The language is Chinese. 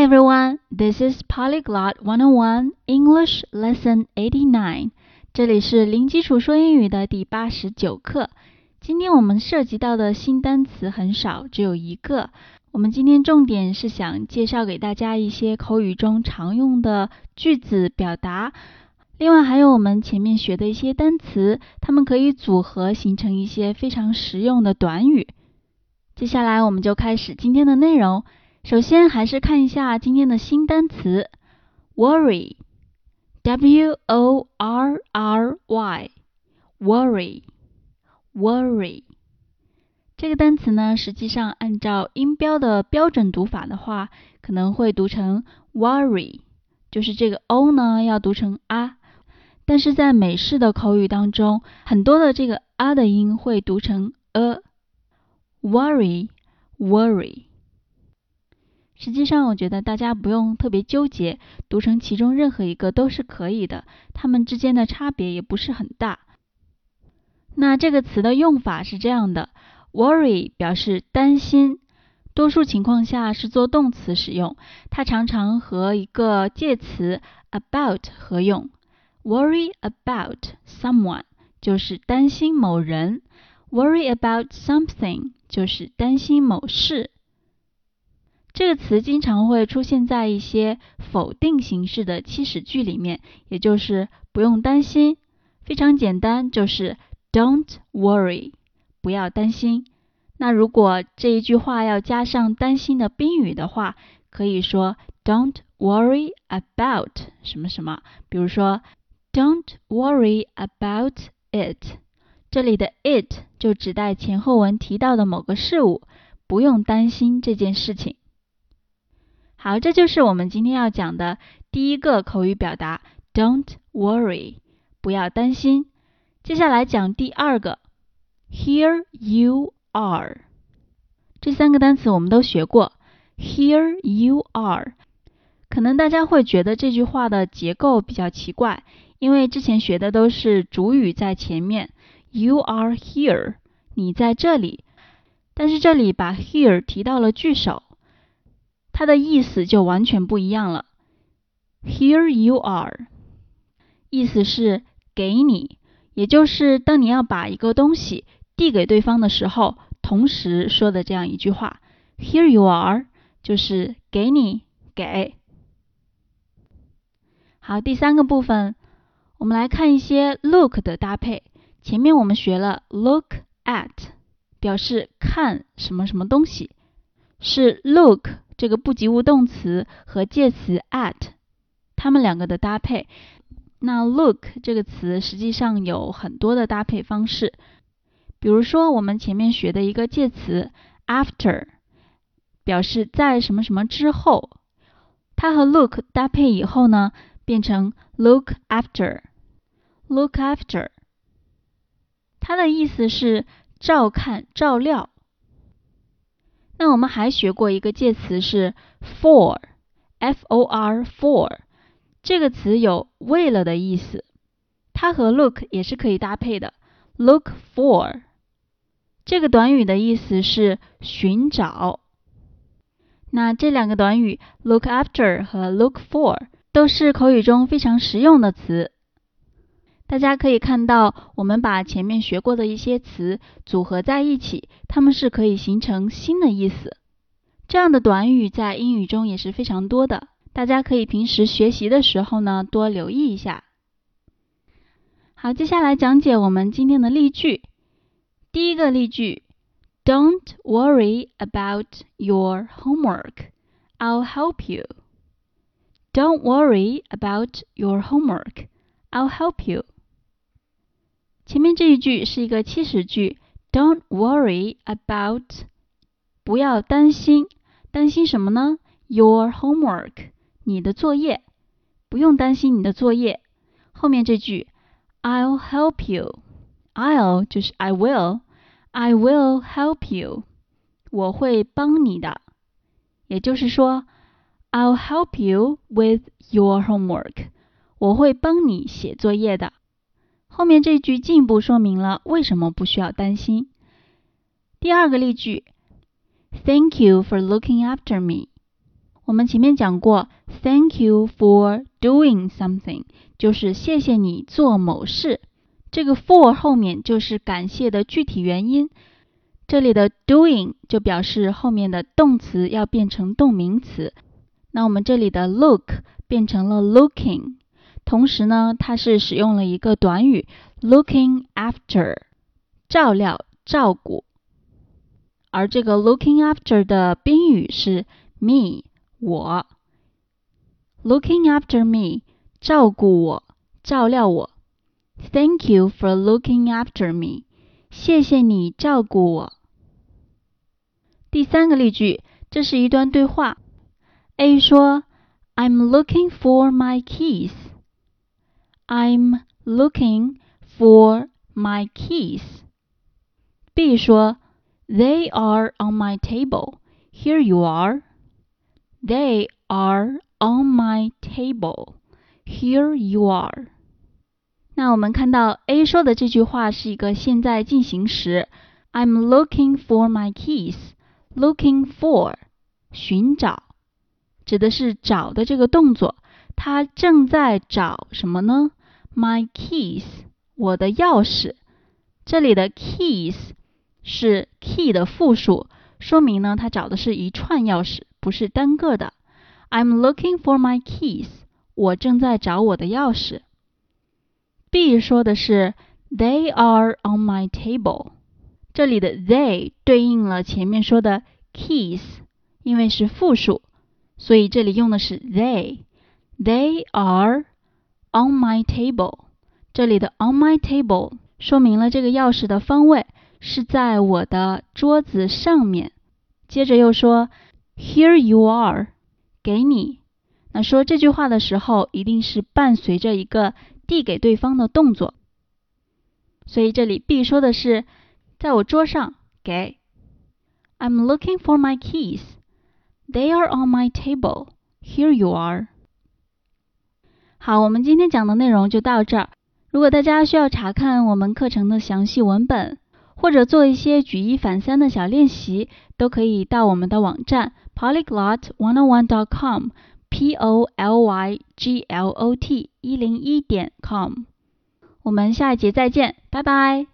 Hi everyone, this is Polyglot 101 English Lesson 89. 这里是零基础说英语的第八十九课。今天我们涉及到的新单词很少，只有一个。我们今天重点是想介绍给大家一些口语中常用的句子表达。另外还有我们前面学的一些单词，它们可以组合形成一些非常实用的短语。接下来我们就开始今天的内容。首先还是看一下今天的新单词，worry，w o r r y，worry，worry。这个单词呢，实际上按照音标的标准读法的话，可能会读成 worry，就是这个 o 呢要读成啊。但是在美式的口语当中，很多的这个啊的音会读成 a，worry，worry。实际上，我觉得大家不用特别纠结，读成其中任何一个都是可以的，它们之间的差别也不是很大。那这个词的用法是这样的：worry 表示担心，多数情况下是做动词使用，它常常和一个介词 about 合用。worry about someone 就是担心某人，worry about something 就是担心某事。这个词经常会出现在一些否定形式的祈使句里面，也就是不用担心，非常简单，就是 Don't worry，不要担心。那如果这一句话要加上担心的宾语的话，可以说 Don't worry about 什么什么，比如说 Don't worry about it，这里的 it 就指代前后文提到的某个事物，不用担心这件事情。好，这就是我们今天要讲的第一个口语表达，Don't worry，不要担心。接下来讲第二个，Here you are。这三个单词我们都学过，Here you are。可能大家会觉得这句话的结构比较奇怪，因为之前学的都是主语在前面，You are here，你在这里。但是这里把 here 提到了句首。它的意思就完全不一样了。Here you are，意思是给你，也就是当你要把一个东西递给对方的时候，同时说的这样一句话。Here you are，就是给你给。好，第三个部分，我们来看一些 look 的搭配。前面我们学了 look at，表示看什么什么东西，是 look。这个不及物动词和介词 at，它们两个的搭配。那 look 这个词实际上有很多的搭配方式，比如说我们前面学的一个介词 after，表示在什么什么之后，它和 look 搭配以后呢，变成 look after，look after，它的意思是照看、照料。那我们还学过一个介词是 for，f o r for，这个词有为了的意思，它和 look 也是可以搭配的。look for 这个短语的意思是寻找。那这两个短语 look after 和 look for 都是口语中非常实用的词。大家可以看到，我们把前面学过的一些词组合在一起，它们是可以形成新的意思。这样的短语在英语中也是非常多的，大家可以平时学习的时候呢多留意一下。好，接下来讲解我们今天的例句。第一个例句：Don't worry about your homework. I'll help you. Don't worry about your homework. I'll help you. 前面这一句是一个祈使句，Don't worry about，不要担心，担心什么呢？Your homework，你的作业，不用担心你的作业。后面这句，I'll help you，I'll 就是 I will，I will help you，我会帮你的。也就是说，I'll help you with your homework，我会帮你写作业的。后面这句进一步说明了为什么不需要担心。第二个例句，Thank you for looking after me。我们前面讲过，Thank you for doing something，就是谢谢你做某事。这个 for 后面就是感谢的具体原因。这里的 doing 就表示后面的动词要变成动名词。那我们这里的 look 变成了 looking，同时呢，它是使用了一个短语 looking after，照料、照顾。而这个 looking after 的宾语是 me。我，looking after me，照顾我，照料我。Thank you for looking after me，谢谢你照顾我。第三个例句，这是一段对话。A 说：“I'm looking for my keys.” I'm looking for my keys. B 说：“They are on my table. Here you are.” They are on my table. Here you are. 那我们看到 A 说的这句话是一个现在进行时。I'm looking for my keys. Looking for 寻找，指的是找的这个动作。他正在找什么呢 ？My keys，我的钥匙。这里的 keys 是 key 的复数，说明呢他找的是一串钥匙。不是单个的。I'm looking for my keys。我正在找我的钥匙。B 说的是 They are on my table。这里的 they 对应了前面说的 keys，因为是复数，所以这里用的是 they。They are on my table。这里的 on my table 说明了这个钥匙的方位是在我的桌子上面。接着又说。Here you are，给你。那说这句话的时候，一定是伴随着一个递给对方的动作。所以这里 B 说的是在我桌上给。I'm looking for my keys. They are on my table. Here you are. 好，我们今天讲的内容就到这儿。如果大家需要查看我们课程的详细文本，或者做一些举一反三的小练习，都可以到我们的网站。polyglot101.com p o l y g l o t 一零一点 com，我们下一节再见，拜拜。